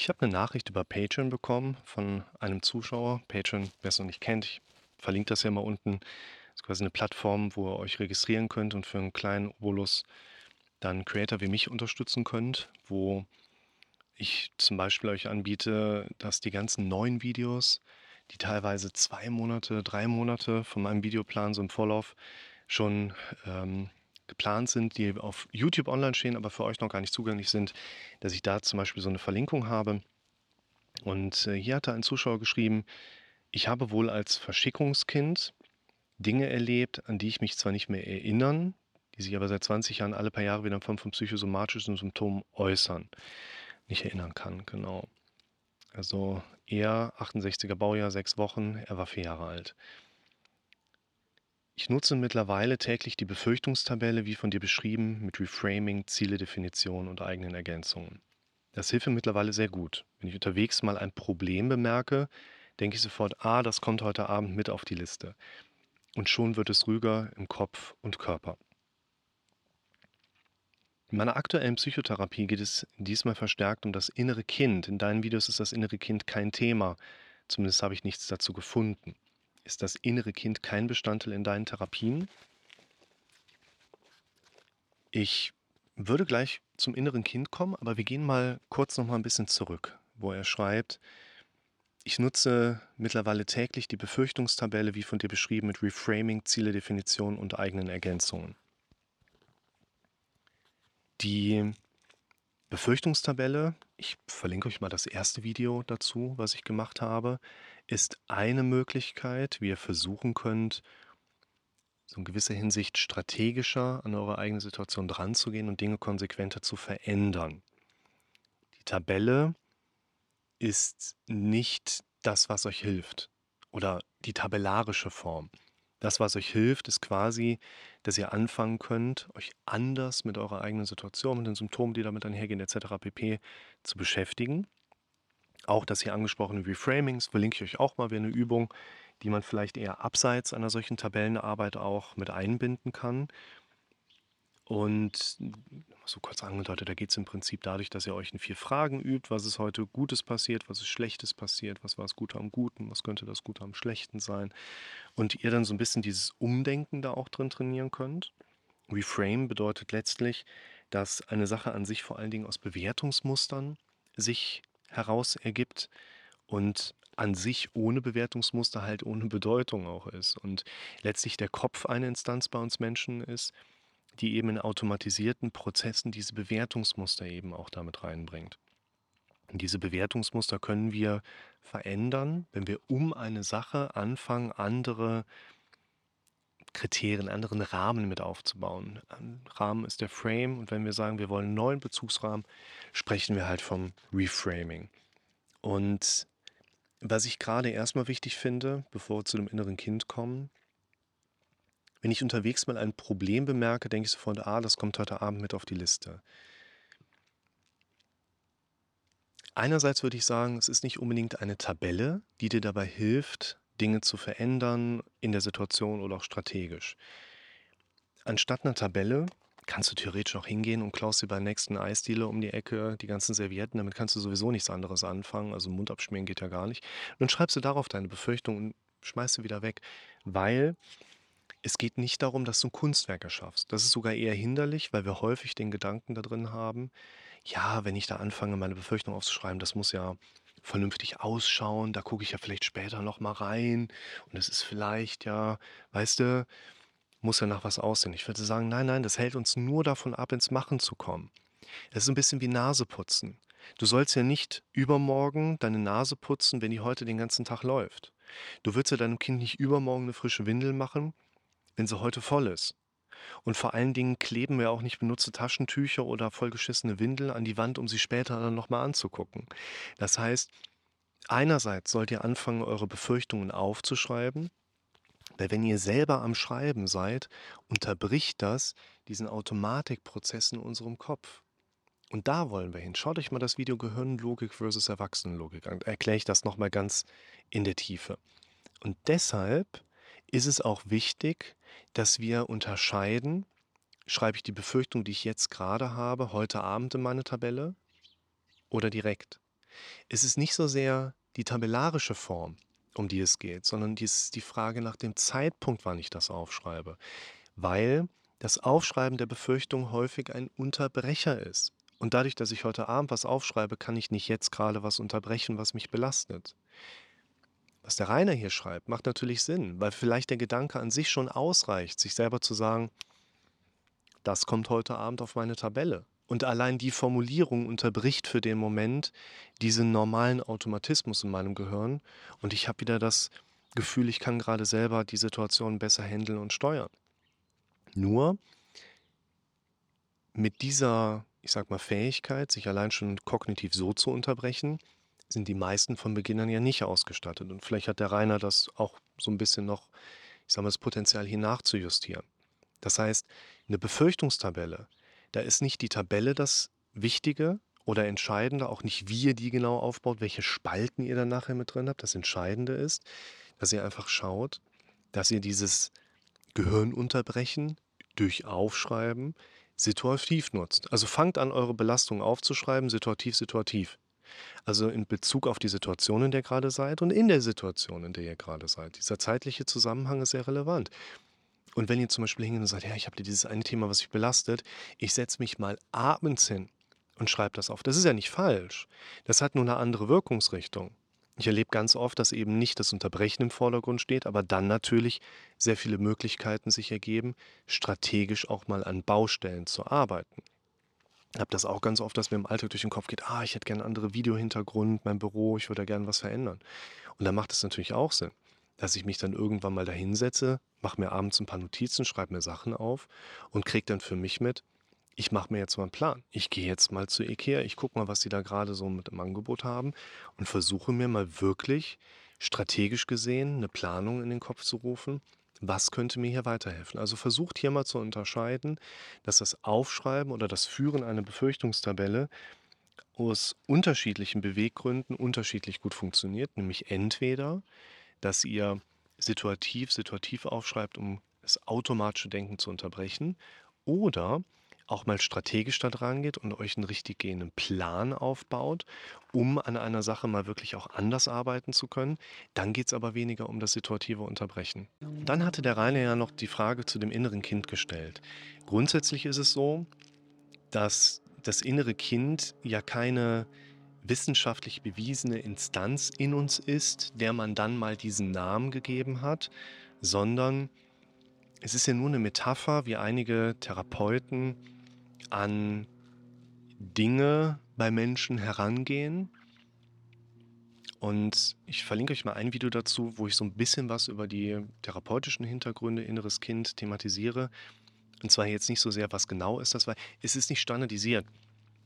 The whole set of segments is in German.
Ich habe eine Nachricht über Patreon bekommen von einem Zuschauer. Patreon, wer es noch nicht kennt, ich verlinke das ja mal unten. Das ist quasi eine Plattform, wo ihr euch registrieren könnt und für einen kleinen Obolus dann Creator wie mich unterstützen könnt, wo ich zum Beispiel euch anbiete, dass die ganzen neuen Videos, die teilweise zwei Monate, drei Monate von meinem Videoplan so im Vorlauf schon ähm, geplant sind, die auf YouTube online stehen, aber für euch noch gar nicht zugänglich sind, dass ich da zum Beispiel so eine Verlinkung habe. Und äh, hier hatte ein Zuschauer geschrieben, ich habe wohl als Verschickungskind Dinge erlebt, an die ich mich zwar nicht mehr erinnern, die sich aber seit 20 Jahren alle paar Jahre wieder in Form von psychosomatischen Symptomen äußern. Nicht erinnern kann, genau. Also er, 68er Baujahr, sechs Wochen, er war vier Jahre alt. Ich nutze mittlerweile täglich die Befürchtungstabelle, wie von dir beschrieben, mit Reframing, Zieledefinition und eigenen Ergänzungen. Das hilft mir mittlerweile sehr gut. Wenn ich unterwegs mal ein Problem bemerke, denke ich sofort, ah, das kommt heute Abend mit auf die Liste. Und schon wird es ruhiger im Kopf und Körper. In meiner aktuellen Psychotherapie geht es diesmal verstärkt um das innere Kind. In deinen Videos ist das innere Kind kein Thema. Zumindest habe ich nichts dazu gefunden. Ist das innere Kind kein Bestandteil in deinen Therapien? Ich würde gleich zum inneren Kind kommen, aber wir gehen mal kurz noch mal ein bisschen zurück, wo er schreibt, ich nutze mittlerweile täglich die Befürchtungstabelle, wie von dir beschrieben, mit Reframing, Zieledefinition und eigenen Ergänzungen. Die Befürchtungstabelle, ich verlinke euch mal das erste Video dazu, was ich gemacht habe, ist eine Möglichkeit, wie ihr versuchen könnt, so in gewisser Hinsicht strategischer an eure eigene Situation dran zu gehen und Dinge konsequenter zu verändern. Die Tabelle ist nicht das, was euch hilft oder die tabellarische Form. Das, was euch hilft, ist quasi, dass ihr anfangen könnt, euch anders mit eurer eigenen Situation, mit den Symptomen, die damit einhergehen, etc. pp. zu beschäftigen. Auch das hier angesprochene Reframings verlinke ich euch auch mal wie eine Übung, die man vielleicht eher abseits einer solchen Tabellenarbeit auch mit einbinden kann. Und so kurz angedeutet, da geht es im Prinzip dadurch, dass ihr euch in vier Fragen übt, was ist heute Gutes passiert, was ist Schlechtes passiert, was war das Gute am Guten, was könnte das Gute am Schlechten sein. Und ihr dann so ein bisschen dieses Umdenken da auch drin trainieren könnt. Reframe bedeutet letztlich, dass eine Sache an sich vor allen Dingen aus Bewertungsmustern sich heraus ergibt und an sich ohne Bewertungsmuster halt ohne Bedeutung auch ist. Und letztlich der Kopf eine Instanz bei uns Menschen ist, die eben in automatisierten Prozessen diese Bewertungsmuster eben auch damit reinbringt. Und diese Bewertungsmuster können wir verändern, wenn wir um eine Sache anfangen, andere Kriterien, anderen Rahmen mit aufzubauen. Ein Rahmen ist der Frame und wenn wir sagen, wir wollen einen neuen Bezugsrahmen, sprechen wir halt vom Reframing. Und was ich gerade erstmal wichtig finde, bevor wir zu dem inneren Kind kommen, wenn ich unterwegs mal ein Problem bemerke, denke ich sofort, ah, das kommt heute Abend mit auf die Liste. Einerseits würde ich sagen, es ist nicht unbedingt eine Tabelle, die dir dabei hilft, Dinge zu verändern in der Situation oder auch strategisch. Anstatt einer Tabelle kannst du theoretisch auch hingehen und klaust dir bei nächsten Eisdiele um die Ecke die ganzen Servietten. Damit kannst du sowieso nichts anderes anfangen. Also Mund abschmieren geht ja gar nicht. Und dann schreibst du darauf deine Befürchtung und schmeißt sie wieder weg. Weil es geht nicht darum, dass du ein Kunstwerk erschaffst. Das ist sogar eher hinderlich, weil wir häufig den Gedanken da drin haben, ja, wenn ich da anfange, meine Befürchtung aufzuschreiben, das muss ja vernünftig ausschauen, da gucke ich ja vielleicht später noch mal rein und es ist vielleicht ja, weißt du, muss ja nach was aussehen. Ich würde sagen, nein, nein, das hält uns nur davon ab, ins Machen zu kommen. Das ist ein bisschen wie Naseputzen. Du sollst ja nicht übermorgen deine Nase putzen, wenn die heute den ganzen Tag läuft. Du würdest ja deinem Kind nicht übermorgen eine frische Windel machen, wenn sie heute voll ist. Und vor allen Dingen kleben wir auch nicht benutzte Taschentücher oder vollgeschissene Windeln an die Wand, um sie später dann nochmal anzugucken. Das heißt, einerseits sollt ihr anfangen, eure Befürchtungen aufzuschreiben, weil wenn ihr selber am Schreiben seid, unterbricht das diesen Automatikprozess in unserem Kopf. Und da wollen wir hin. Schaut euch mal das Video Gehirnlogik versus Erwachsenenlogik an. Erkläre ich das nochmal ganz in der Tiefe. Und deshalb ist es auch wichtig, dass wir unterscheiden, schreibe ich die Befürchtung, die ich jetzt gerade habe, heute Abend in meine Tabelle oder direkt. Es ist nicht so sehr die tabellarische Form, um die es geht, sondern dies die Frage nach dem Zeitpunkt, wann ich das aufschreibe. Weil das Aufschreiben der Befürchtung häufig ein Unterbrecher ist. Und dadurch, dass ich heute Abend was aufschreibe, kann ich nicht jetzt gerade was unterbrechen, was mich belastet. Was der Rainer hier schreibt, macht natürlich Sinn, weil vielleicht der Gedanke an sich schon ausreicht, sich selber zu sagen, das kommt heute Abend auf meine Tabelle. Und allein die Formulierung unterbricht für den Moment diesen normalen Automatismus in meinem Gehirn und ich habe wieder das Gefühl, ich kann gerade selber die Situation besser handeln und steuern. Nur mit dieser, ich sag mal, Fähigkeit, sich allein schon kognitiv so zu unterbrechen, sind die meisten von Beginn an ja nicht ausgestattet. Und vielleicht hat der Rainer das auch so ein bisschen noch, ich sag mal, das Potenzial hier nachzujustieren. Das heißt, eine Befürchtungstabelle, da ist nicht die Tabelle das Wichtige oder Entscheidende, auch nicht wie ihr die genau aufbaut, welche Spalten ihr dann nachher mit drin habt. Das Entscheidende ist, dass ihr einfach schaut, dass ihr dieses Gehirnunterbrechen durch Aufschreiben situativ nutzt. Also fangt an, eure Belastung aufzuschreiben, situativ, situativ. Also in Bezug auf die Situation, in der ihr gerade seid und in der Situation, in der ihr gerade seid. Dieser zeitliche Zusammenhang ist sehr relevant. Und wenn ihr zum Beispiel hingeht und sagt, ja, ich habe dieses eine Thema, was mich belastet, ich setze mich mal abends hin und schreibe das auf. Das ist ja nicht falsch. Das hat nur eine andere Wirkungsrichtung. Ich erlebe ganz oft, dass eben nicht das Unterbrechen im Vordergrund steht, aber dann natürlich sehr viele Möglichkeiten sich ergeben, strategisch auch mal an Baustellen zu arbeiten. Ich habe das auch ganz oft, dass mir im Alltag durch den Kopf geht, ah, ich hätte gerne einen anderen Videohintergrund, mein Büro, ich würde da gerne was verändern. Und da macht es natürlich auch Sinn, dass ich mich dann irgendwann mal da hinsetze, mache mir abends ein paar Notizen, schreibe mir Sachen auf und kriege dann für mich mit, ich mache mir jetzt mal einen Plan. Ich gehe jetzt mal zu Ikea, ich gucke mal, was die da gerade so mit im Angebot haben und versuche mir mal wirklich strategisch gesehen eine Planung in den Kopf zu rufen. Was könnte mir hier weiterhelfen? Also versucht hier mal zu unterscheiden, dass das Aufschreiben oder das Führen einer Befürchtungstabelle aus unterschiedlichen Beweggründen unterschiedlich gut funktioniert. Nämlich entweder, dass ihr situativ, situativ aufschreibt, um das automatische Denken zu unterbrechen, oder auch mal strategisch da dran geht und euch einen richtig gehenden Plan aufbaut, um an einer Sache mal wirklich auch anders arbeiten zu können. Dann geht es aber weniger um das situative Unterbrechen. Dann hatte der Rainer ja noch die Frage zu dem inneren Kind gestellt. Grundsätzlich ist es so, dass das innere Kind ja keine wissenschaftlich bewiesene Instanz in uns ist, der man dann mal diesen Namen gegeben hat, sondern es ist ja nur eine Metapher, wie einige Therapeuten an Dinge bei Menschen herangehen. Und ich verlinke euch mal ein Video dazu, wo ich so ein bisschen was über die therapeutischen Hintergründe inneres Kind thematisiere. Und zwar jetzt nicht so sehr, was genau ist das, weil es ist nicht standardisiert.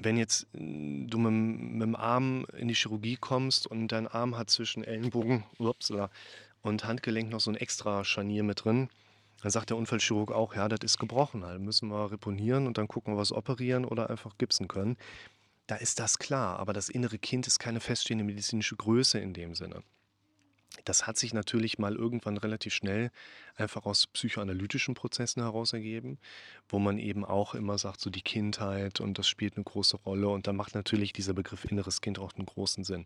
Wenn jetzt äh, du mit, mit dem Arm in die Chirurgie kommst und dein Arm hat zwischen Ellenbogen ups, und Handgelenk noch so ein extra Scharnier mit drin, dann sagt der Unfallchirurg auch, ja, das ist gebrochen, halt müssen wir reponieren und dann gucken, was operieren oder einfach gipsen können. Da ist das klar, aber das innere Kind ist keine feststehende medizinische Größe in dem Sinne. Das hat sich natürlich mal irgendwann relativ schnell einfach aus psychoanalytischen Prozessen heraus ergeben, wo man eben auch immer sagt, so die Kindheit und das spielt eine große Rolle und da macht natürlich dieser Begriff inneres Kind auch einen großen Sinn.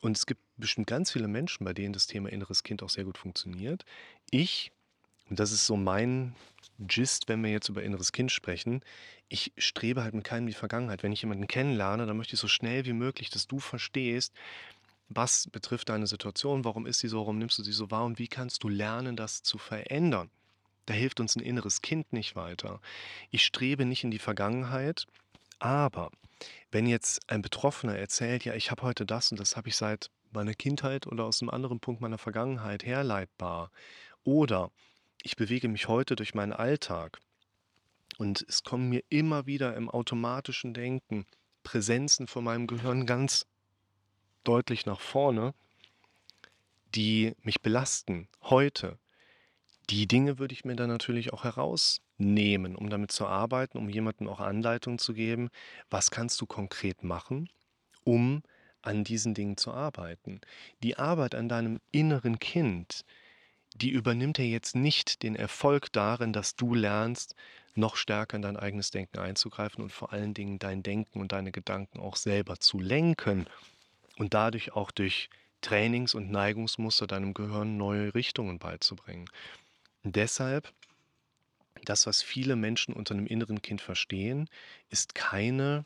Und es gibt bestimmt ganz viele Menschen, bei denen das Thema inneres Kind auch sehr gut funktioniert. Ich und das ist so mein Gist, wenn wir jetzt über inneres Kind sprechen. Ich strebe halt mit keinem die Vergangenheit. Wenn ich jemanden kennenlerne, dann möchte ich so schnell wie möglich, dass du verstehst, was betrifft deine Situation, warum ist sie so, warum nimmst du sie so wahr und wie kannst du lernen, das zu verändern. Da hilft uns ein inneres Kind nicht weiter. Ich strebe nicht in die Vergangenheit, aber wenn jetzt ein Betroffener erzählt, ja, ich habe heute das und das habe ich seit meiner Kindheit oder aus einem anderen Punkt meiner Vergangenheit herleitbar, oder ich bewege mich heute durch meinen Alltag und es kommen mir immer wieder im automatischen Denken Präsenzen von meinem Gehirn ganz deutlich nach vorne, die mich belasten heute. Die Dinge würde ich mir dann natürlich auch herausnehmen, um damit zu arbeiten, um jemandem auch Anleitungen zu geben, was kannst du konkret machen, um an diesen Dingen zu arbeiten. Die Arbeit an deinem inneren Kind, die übernimmt ja jetzt nicht den Erfolg darin, dass du lernst, noch stärker in dein eigenes Denken einzugreifen und vor allen Dingen dein Denken und deine Gedanken auch selber zu lenken. und dadurch auch durch Trainings und Neigungsmuster deinem Gehirn neue Richtungen beizubringen. Deshalb das, was viele Menschen unter einem inneren Kind verstehen, ist keine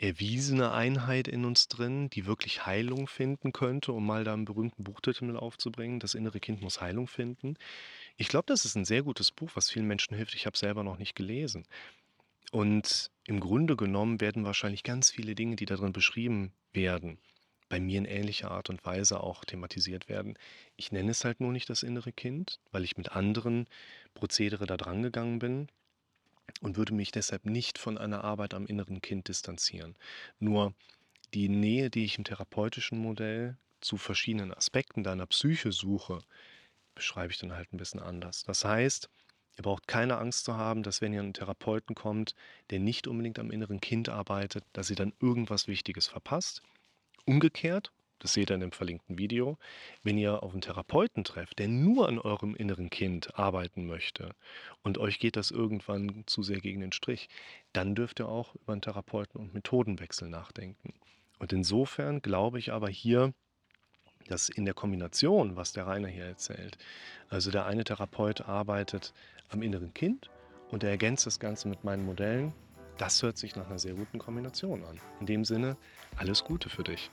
erwiesene Einheit in uns drin, die wirklich Heilung finden könnte, um mal da einen berühmten Buchtitel aufzubringen. Das innere Kind muss Heilung finden. Ich glaube, das ist ein sehr gutes Buch, was vielen Menschen hilft. Ich habe es selber noch nicht gelesen. Und im Grunde genommen werden wahrscheinlich ganz viele Dinge, die darin beschrieben werden, bei mir in ähnlicher Art und Weise auch thematisiert werden. Ich nenne es halt nur nicht das innere Kind, weil ich mit anderen Prozedere da dran gegangen bin und würde mich deshalb nicht von einer Arbeit am inneren Kind distanzieren. Nur die Nähe, die ich im therapeutischen Modell zu verschiedenen Aspekten deiner Psyche suche, beschreibe ich dann halt ein bisschen anders. Das heißt, ihr braucht keine Angst zu haben, dass wenn ihr einen Therapeuten kommt, der nicht unbedingt am inneren Kind arbeitet, dass ihr dann irgendwas Wichtiges verpasst. Umgekehrt, das seht ihr in dem verlinkten Video, wenn ihr auf einen Therapeuten trefft, der nur an eurem inneren Kind arbeiten möchte und euch geht das irgendwann zu sehr gegen den Strich, dann dürft ihr auch über einen Therapeuten und Methodenwechsel nachdenken. Und insofern glaube ich aber hier, dass in der Kombination, was der Rainer hier erzählt, also der eine Therapeut arbeitet am inneren Kind und er ergänzt das Ganze mit meinen Modellen, das hört sich nach einer sehr guten Kombination an. In dem Sinne, alles Gute für dich.